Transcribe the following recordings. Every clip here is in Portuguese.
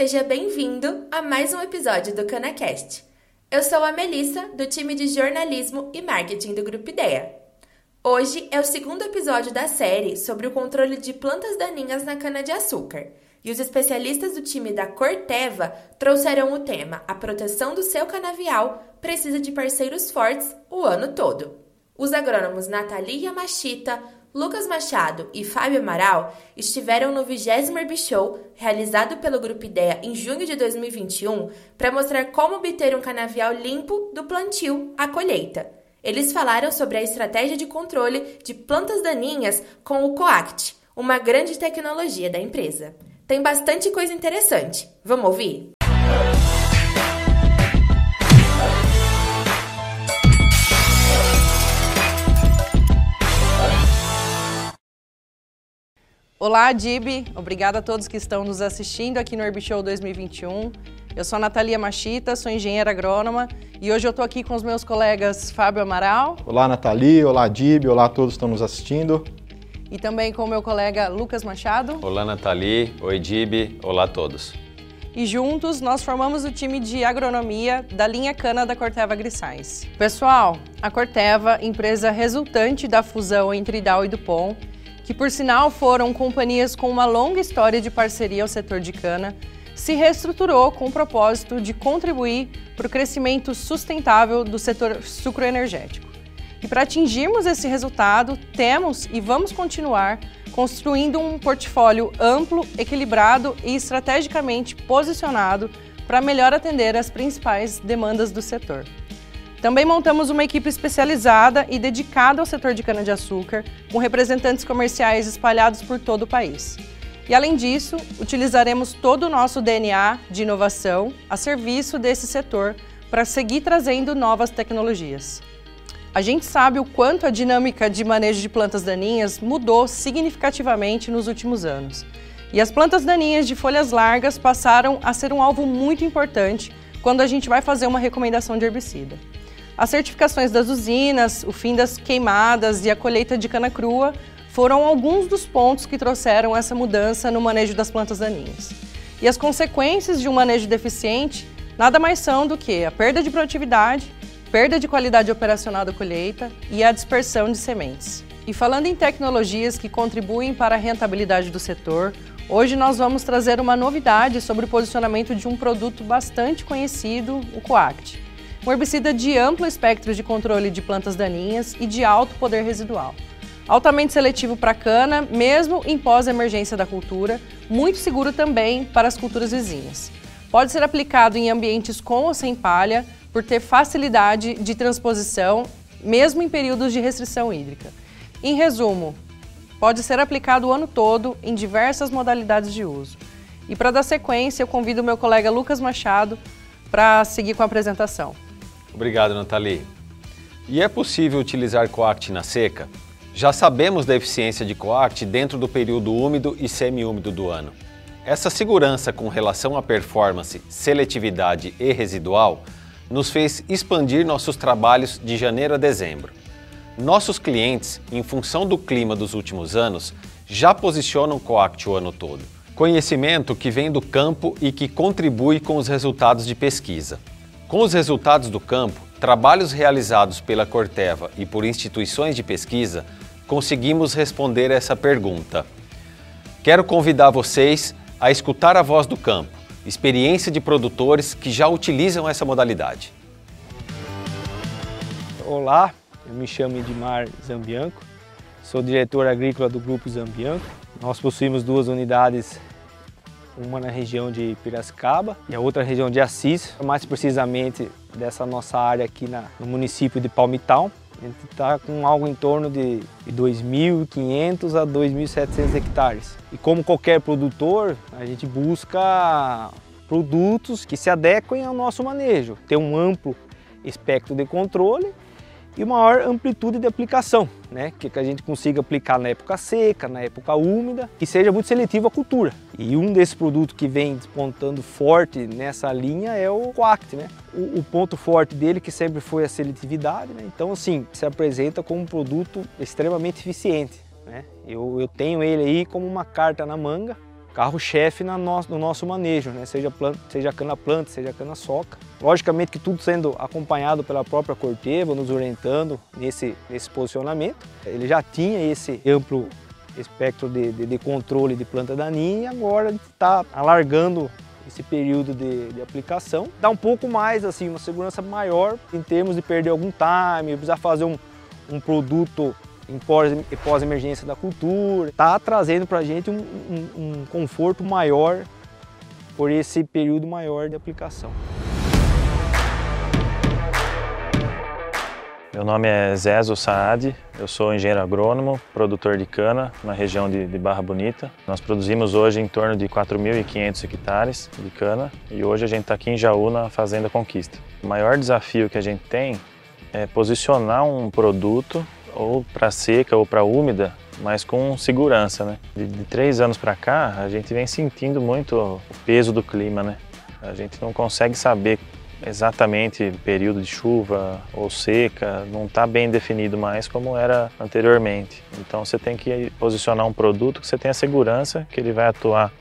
Seja bem-vindo a mais um episódio do CanaCast. Eu sou a Melissa, do time de jornalismo e marketing do Grupo Ideia. Hoje é o segundo episódio da série sobre o controle de plantas daninhas na cana-de-açúcar. E os especialistas do time da Corteva trouxeram o tema A proteção do seu canavial precisa de parceiros fortes o ano todo. Os agrônomos Nathalie Yamashita, Lucas Machado e Fábio Amaral estiveram no 20 Herbishow, realizado pelo Grupo Ideia em junho de 2021, para mostrar como obter um canavial limpo do plantio à colheita. Eles falaram sobre a estratégia de controle de plantas daninhas com o Coact, uma grande tecnologia da empresa. Tem bastante coisa interessante. Vamos ouvir? Olá, Dib. Obrigada a todos que estão nos assistindo aqui no Herbishow 2021. Eu sou a Natalia Machita, sou engenheira agrônoma e hoje eu estou aqui com os meus colegas Fábio Amaral. Olá, Nathalie. Olá, Dib. Olá a todos que estão nos assistindo. E também com o meu colega Lucas Machado. Olá, Nathalie. Oi, Dib. Olá a todos. E juntos nós formamos o time de agronomia da linha Cana da Corteva AgriScience. Pessoal, a Corteva, empresa resultante da fusão entre Dow e Dupont, que por sinal foram companhias com uma longa história de parceria ao setor de cana, se reestruturou com o propósito de contribuir para o crescimento sustentável do setor sucroenergético. E para atingirmos esse resultado, temos e vamos continuar construindo um portfólio amplo, equilibrado e estrategicamente posicionado para melhor atender as principais demandas do setor. Também montamos uma equipe especializada e dedicada ao setor de cana-de-açúcar, com representantes comerciais espalhados por todo o país. E além disso, utilizaremos todo o nosso DNA de inovação a serviço desse setor para seguir trazendo novas tecnologias. A gente sabe o quanto a dinâmica de manejo de plantas daninhas mudou significativamente nos últimos anos. E as plantas daninhas de folhas largas passaram a ser um alvo muito importante quando a gente vai fazer uma recomendação de herbicida. As certificações das usinas, o fim das queimadas e a colheita de cana crua foram alguns dos pontos que trouxeram essa mudança no manejo das plantas daninhas. E as consequências de um manejo deficiente nada mais são do que a perda de produtividade, perda de qualidade operacional da colheita e a dispersão de sementes. E falando em tecnologias que contribuem para a rentabilidade do setor, hoje nós vamos trazer uma novidade sobre o posicionamento de um produto bastante conhecido, o Coact um herbicida de amplo espectro de controle de plantas daninhas e de alto poder residual. Altamente seletivo para cana, mesmo em pós-emergência da cultura, muito seguro também para as culturas vizinhas. Pode ser aplicado em ambientes com ou sem palha, por ter facilidade de transposição, mesmo em períodos de restrição hídrica. Em resumo, pode ser aplicado o ano todo em diversas modalidades de uso. E para dar sequência, eu convido o meu colega Lucas Machado para seguir com a apresentação. Obrigado, Nathalie. E é possível utilizar coact na seca? Já sabemos da eficiência de coact dentro do período úmido e semiúmido do ano. Essa segurança com relação à performance, seletividade e residual nos fez expandir nossos trabalhos de janeiro a dezembro. Nossos clientes, em função do clima dos últimos anos, já posicionam Coact o ano todo. Conhecimento que vem do campo e que contribui com os resultados de pesquisa. Com os resultados do campo, trabalhos realizados pela Corteva e por instituições de pesquisa, conseguimos responder essa pergunta. Quero convidar vocês a escutar a voz do campo, experiência de produtores que já utilizam essa modalidade. Olá, eu me chamo Edmar Zambianco, sou diretor agrícola do Grupo Zambianco. Nós possuímos duas unidades uma na região de Piracicaba e a outra região de Assis, mais precisamente dessa nossa área aqui na, no município de Palmital. A gente está com algo em torno de 2.500 a 2.700 hectares. E como qualquer produtor, a gente busca produtos que se adequem ao nosso manejo, ter um amplo espectro de controle e maior amplitude de aplicação, né? que a gente consiga aplicar na época seca, na época úmida e seja muito seletivo à cultura. E um desses produtos que vem despontando forte nessa linha é o Coact. Né? O, o ponto forte dele que sempre foi a seletividade, né? então assim, se apresenta como um produto extremamente eficiente. Né? Eu, eu tenho ele aí como uma carta na manga carro-chefe no nosso manejo, né? seja, planta, seja cana-planta, seja cana-soca. Logicamente que tudo sendo acompanhado pela própria Corteva, nos orientando nesse, nesse posicionamento. Ele já tinha esse amplo espectro de, de, de controle de planta daninha e agora está alargando esse período de, de, aplicação. Dá um pouco mais, assim, uma segurança maior em termos de perder algum time, precisar fazer um, um produto em pós-emergência da cultura. Está trazendo para a gente um, um, um conforto maior por esse período maior de aplicação. Meu nome é Zezo Saad, eu sou engenheiro agrônomo, produtor de cana na região de, de Barra Bonita. Nós produzimos hoje em torno de 4.500 hectares de cana e hoje a gente está aqui em Jaú na Fazenda Conquista. O maior desafio que a gente tem é posicionar um produto ou para seca ou para úmida, mas com segurança, né? De, de três anos para cá, a gente vem sentindo muito o peso do clima, né? A gente não consegue saber exatamente período de chuva ou seca, não está bem definido mais como era anteriormente. Então você tem que posicionar um produto que você tenha segurança que ele vai atuar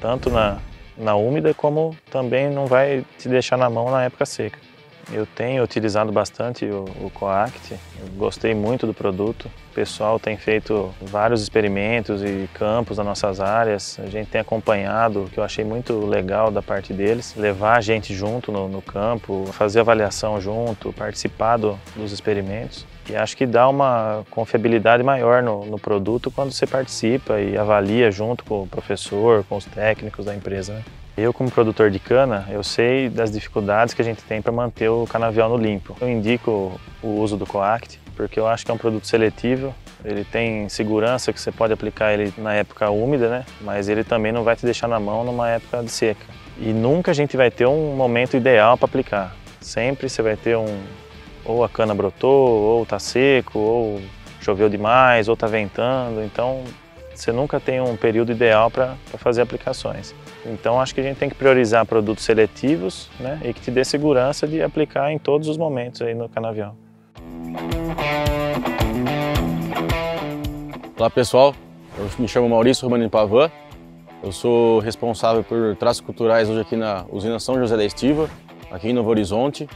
tanto na, na úmida como também não vai te deixar na mão na época seca. Eu tenho utilizado bastante o, o Coact, gostei muito do produto. O pessoal tem feito vários experimentos e campos nas nossas áreas. A gente tem acompanhado, que eu achei muito legal da parte deles, levar a gente junto no, no campo, fazer avaliação junto, participar do, dos experimentos. E acho que dá uma confiabilidade maior no, no, produto quando você participa e avalia junto com o professor, com os técnicos da empresa. Né? Eu, como produtor de cana, eu sei das dificuldades que a gente tem para manter o canavial no limpo. Eu indico o uso do Coact, porque eu acho que é um produto seletivo, ele tem segurança que você pode aplicar ele na época úmida, né? Mas ele também não vai te deixar na mão numa época de seca. E nunca a gente vai ter um momento ideal para aplicar. Sempre você vai ter um ou a cana brotou, ou tá seco, ou choveu demais, ou tá ventando. Então você nunca tem um período ideal para fazer aplicações. Então acho que a gente tem que priorizar produtos seletivos né, e que te dê segurança de aplicar em todos os momentos aí no canavial. Olá pessoal, eu me chamo Maurício Romanini Pavan, eu sou responsável por traços culturais hoje aqui na usina São José da Estiva, aqui em Novo Horizonte.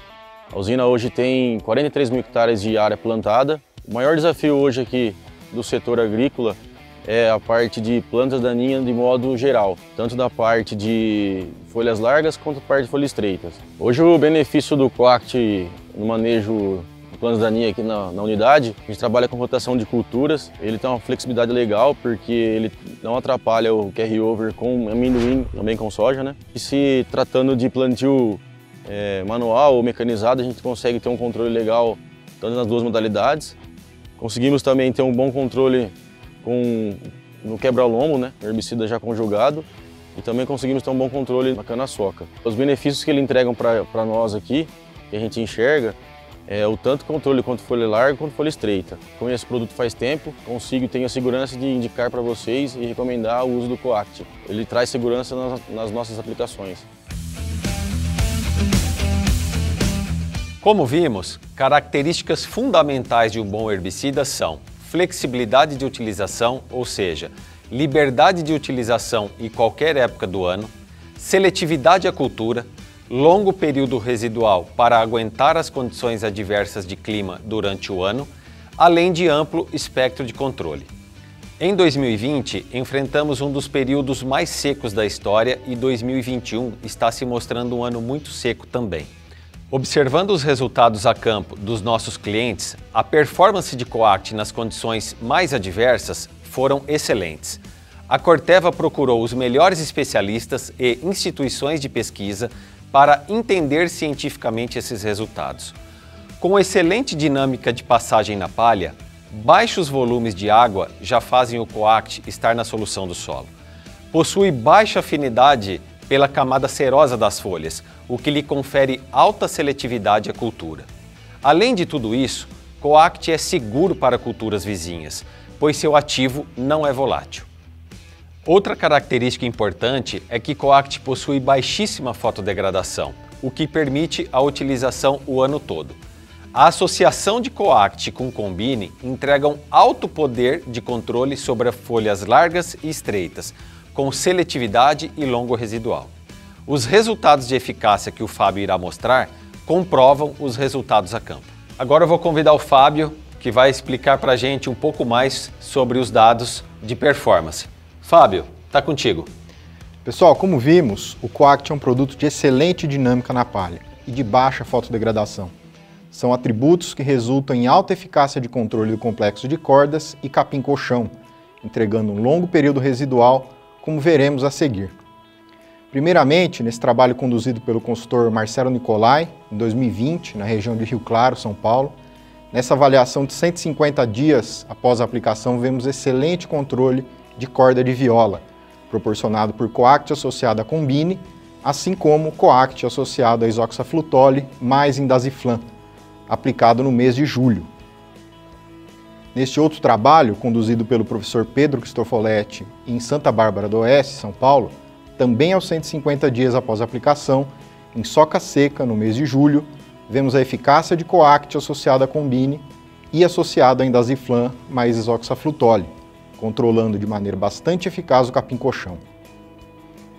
A usina hoje tem 43 mil hectares de área plantada. O maior desafio hoje aqui do setor agrícola é a parte de plantas daninhas de modo geral, tanto da parte de folhas largas quanto da parte de folhas estreitas. Hoje o benefício do Coact no manejo de plantas daninhas aqui na, na, unidade, a gente trabalha com rotação de culturas, ele tem uma flexibilidade legal porque ele não atrapalha o carry-over com amendoim, também com soja, né? E se tratando de plantio é, manual ou mecanizado, a gente consegue ter um controle legal tanto nas duas modalidades. Conseguimos também ter um bom controle com no quebra-lombo, né, herbicida já conjugado, e também conseguimos ter um bom controle na cana-soca. Os benefícios que ele entregam para nós aqui, que a gente enxerga, é o tanto controle quanto folha larga quanto folha estreita. Com esse produto faz tempo, consigo e tenho a segurança de indicar para vocês e recomendar o uso do Coact. Ele traz segurança nas, nas nossas aplicações. Como vimos, características fundamentais de um bom herbicida são flexibilidade de utilização, ou seja, liberdade de utilização em qualquer época do ano, seletividade à cultura, longo período residual para aguentar as condições adversas de clima durante o ano, além de amplo espectro de controle. Em 2020, enfrentamos um dos períodos mais secos da história e 2021 está se mostrando um ano muito seco também. Observando os resultados a campo dos nossos clientes, a performance de Coact nas condições mais adversas foram excelentes. A Corteva procurou os melhores especialistas e instituições de pesquisa para entender cientificamente esses resultados. Com excelente dinâmica de passagem na palha, baixos volumes de água já fazem o Coact estar na solução do solo. Possui baixa afinidade pela camada serosa das folhas, o que lhe confere alta seletividade à cultura. Além de tudo isso, Coact é seguro para culturas vizinhas, pois seu ativo não é volátil. Outra característica importante é que Coact possui baixíssima fotodegradação, o que permite a utilização o ano todo. A associação de Coact com Combine entrega um alto poder de controle sobre folhas largas e estreitas, com seletividade e longo residual. Os resultados de eficácia que o Fábio irá mostrar comprovam os resultados a campo. Agora eu vou convidar o Fábio, que vai explicar para a gente um pouco mais sobre os dados de performance. Fábio, está contigo. Pessoal, como vimos, o Coact é um produto de excelente dinâmica na palha e de baixa fotodegradação. São atributos que resultam em alta eficácia de controle do complexo de cordas e capim-colchão, entregando um longo período residual, como veremos a seguir. Primeiramente, nesse trabalho conduzido pelo consultor Marcelo Nicolai, em 2020, na região de Rio Claro, São Paulo, nessa avaliação de 150 dias após a aplicação, vemos excelente controle de corda de viola, proporcionado por coact associado a combine, assim como coact associado a isoxaflutole mais indaziflam, aplicado no mês de julho. Neste outro trabalho, conduzido pelo professor Pedro Cristofoletti em Santa Bárbara do Oeste, São Paulo, também aos 150 dias após a aplicação, em soca seca, no mês de julho, vemos a eficácia de coact associada a combine e associada a indaziflam mais isoxaflutole, controlando de maneira bastante eficaz o capim-colchão.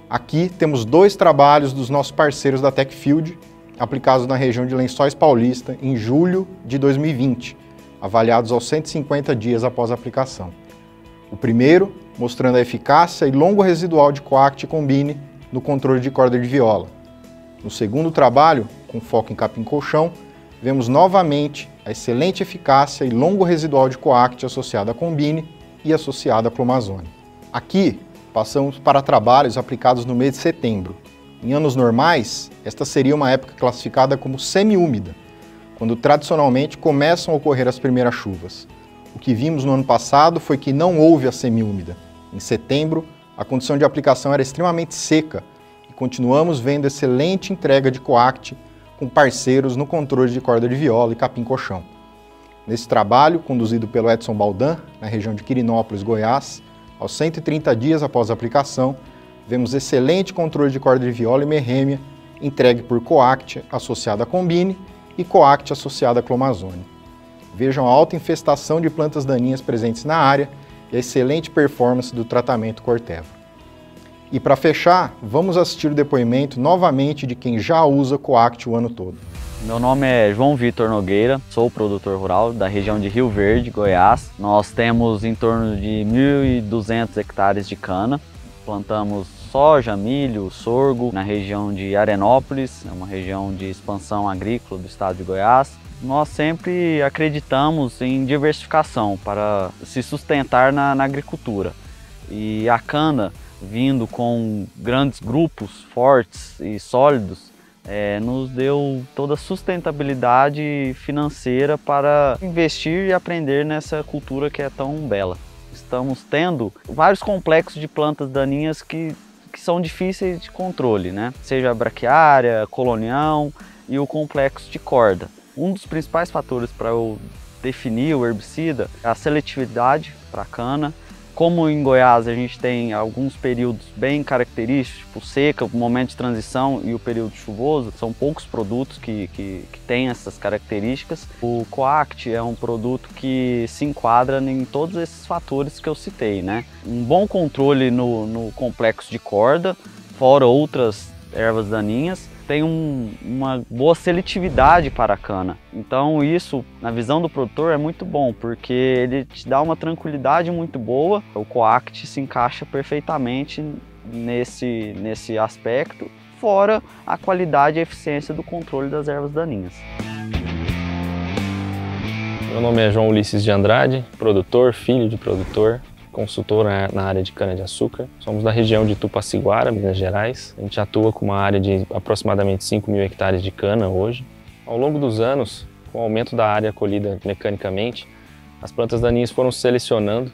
Aqui temos dois trabalhos dos nossos parceiros da Techfield, aplicados na região de Lençóis Paulista em julho de 2020, avaliados aos 150 dias após a aplicação. O primeiro, mostrando a eficácia e longo residual de coact combine no controle de corda de viola. No segundo trabalho, com foco em capim-colchão, vemos novamente a excelente eficácia e longo residual de coact associado a combine e associado a clomazone. Aqui, passamos para trabalhos aplicados no mês de setembro. Em anos normais, esta seria uma época classificada como semi-úmida, quando tradicionalmente começam a ocorrer as primeiras chuvas. O que vimos no ano passado foi que não houve a semi-úmida. Em setembro, a condição de aplicação era extremamente seca e continuamos vendo excelente entrega de coact com parceiros no controle de corda de viola e capim-colchão. Nesse trabalho, conduzido pelo Edson Baldan, na região de Quirinópolis, Goiás, aos 130 dias após a aplicação, vemos excelente controle de corda de viola e merrêmia entregue por coact associado a combine e coact associado a clomazone. Vejam a alta infestação de plantas daninhas presentes na área e a excelente performance do tratamento Corteva. E para fechar, vamos assistir o depoimento novamente de quem já usa Coact o ano todo. Meu nome é João Vitor Nogueira, sou produtor rural da região de Rio Verde, Goiás. Nós temos em torno de 1.200 hectares de cana. Plantamos soja, milho, sorgo na região de Arenópolis, é uma região de expansão agrícola do estado de Goiás. Nós sempre acreditamos em diversificação para se sustentar na, na agricultura. E a cana, vindo com grandes grupos fortes e sólidos, é, nos deu toda a sustentabilidade financeira para investir e aprender nessa cultura que é tão bela. Estamos tendo vários complexos de plantas daninhas que, que são difíceis de controle, né? seja a braquiária, colonião e o complexo de corda. Um dos principais fatores para eu definir o herbicida é a seletividade para a cana como em Goiás a gente tem alguns períodos bem característicos, tipo seca, o momento de transição e o período chuvoso, são poucos produtos que, que, que têm essas características. O Coact é um produto que se enquadra em todos esses fatores que eu citei, né? Um bom controle no, no complexo de corda, fora outras ervas daninhas, tem um, uma boa seletividade para a cana. Então isso, na visão do produtor, é muito bom, porque ele te dá uma tranquilidade muito boa. O Coact se encaixa perfeitamente nesse, nesse aspecto, fora a qualidade e eficiência do controle das ervas daninhas. Meu nome é João Ulisses de Andrade, produtor, filho de produtor, consultor na área de cana-de-açúcar. Somos da região de Tupaciguara, Minas Gerais. A gente atua com uma área de aproximadamente 5 mil hectares de cana hoje. Ao longo dos anos, com o aumento da área colhida mecanicamente, as plantas daninhas foram se selecionando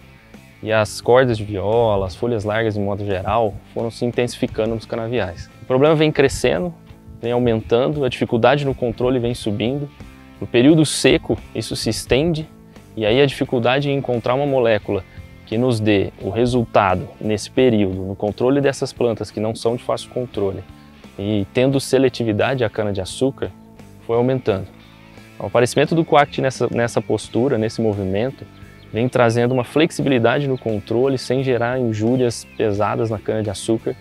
e as cordas de viola, as folhas largas de modo geral, foram se intensificando nos canaviais. O problema vem crescendo, vem aumentando, a dificuldade no controle vem subindo. No período seco, isso se estende e aí a dificuldade em encontrar uma molécula que nos dê o resultado nesse período, no controle dessas plantas que não são de fácil controle e tendo seletividade à cana-de-açúcar, foi aumentando. O aparecimento do coact nessa, nessa postura, nesse movimento, vem trazendo uma flexibilidade no controle sem gerar injúrias pesadas na cana-de-açúcar,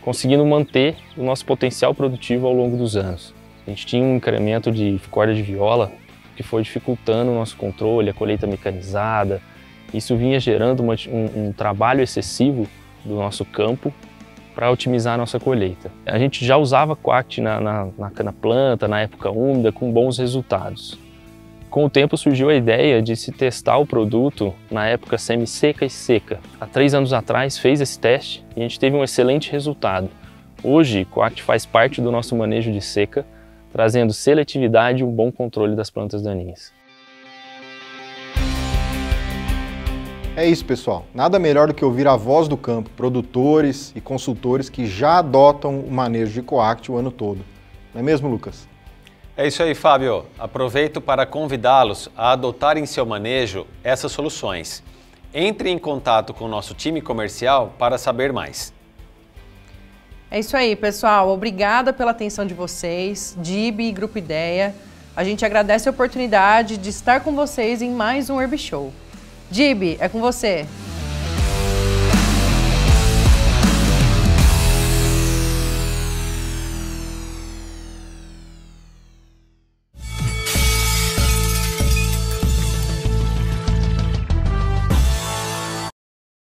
conseguindo manter o nosso potencial produtivo ao longo dos anos. A gente tinha um incremento de corda de viola que foi dificultando o nosso controle, a colheita mecanizada. Isso vinha gerando uma, um, um trabalho excessivo do nosso campo para otimizar a nossa colheita. A gente já usava Quact na, na, na, planta, na época úmida, com bons resultados. Com o tempo surgiu a ideia de se testar o produto na época semi-seca e seca. Há três anos atrás fez esse teste e a gente teve um excelente resultado. Hoje, Coact faz parte do nosso manejo de seca, trazendo seletividade e um bom controle das plantas daninhas. É isso, pessoal. Nada melhor do que ouvir a voz do campo, produtores e consultores que já adotam o manejo de Coact o ano todo. Não é mesmo, Lucas? É isso aí, Fábio. Aproveito para convidá-los a adotarem em seu manejo essas soluções. Entre em contato com o nosso time comercial para saber mais. É isso aí, pessoal. Obrigada pela atenção de vocês, DIB e Grupo Ideia. A gente agradece a oportunidade de estar com vocês em mais um Herb Show. DIB, é com você.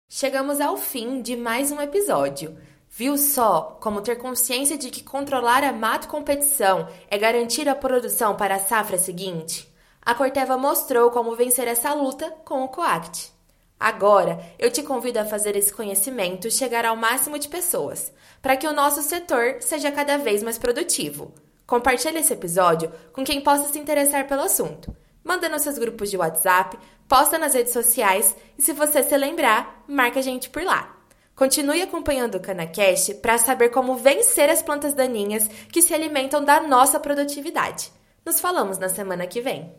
Chegamos ao fim de mais um episódio. Viu só como ter consciência de que controlar a mato competição é garantir a produção para a safra seguinte? A Corteva mostrou como vencer essa luta com o Coact. Agora, eu te convido a fazer esse conhecimento chegar ao máximo de pessoas, para que o nosso setor seja cada vez mais produtivo. Compartilhe esse episódio com quem possa se interessar pelo assunto. Manda nos seus grupos de WhatsApp, posta nas redes sociais e se você se lembrar, marca a gente por lá. Continue acompanhando o CanaCast para saber como vencer as plantas daninhas que se alimentam da nossa produtividade. Nos falamos na semana que vem.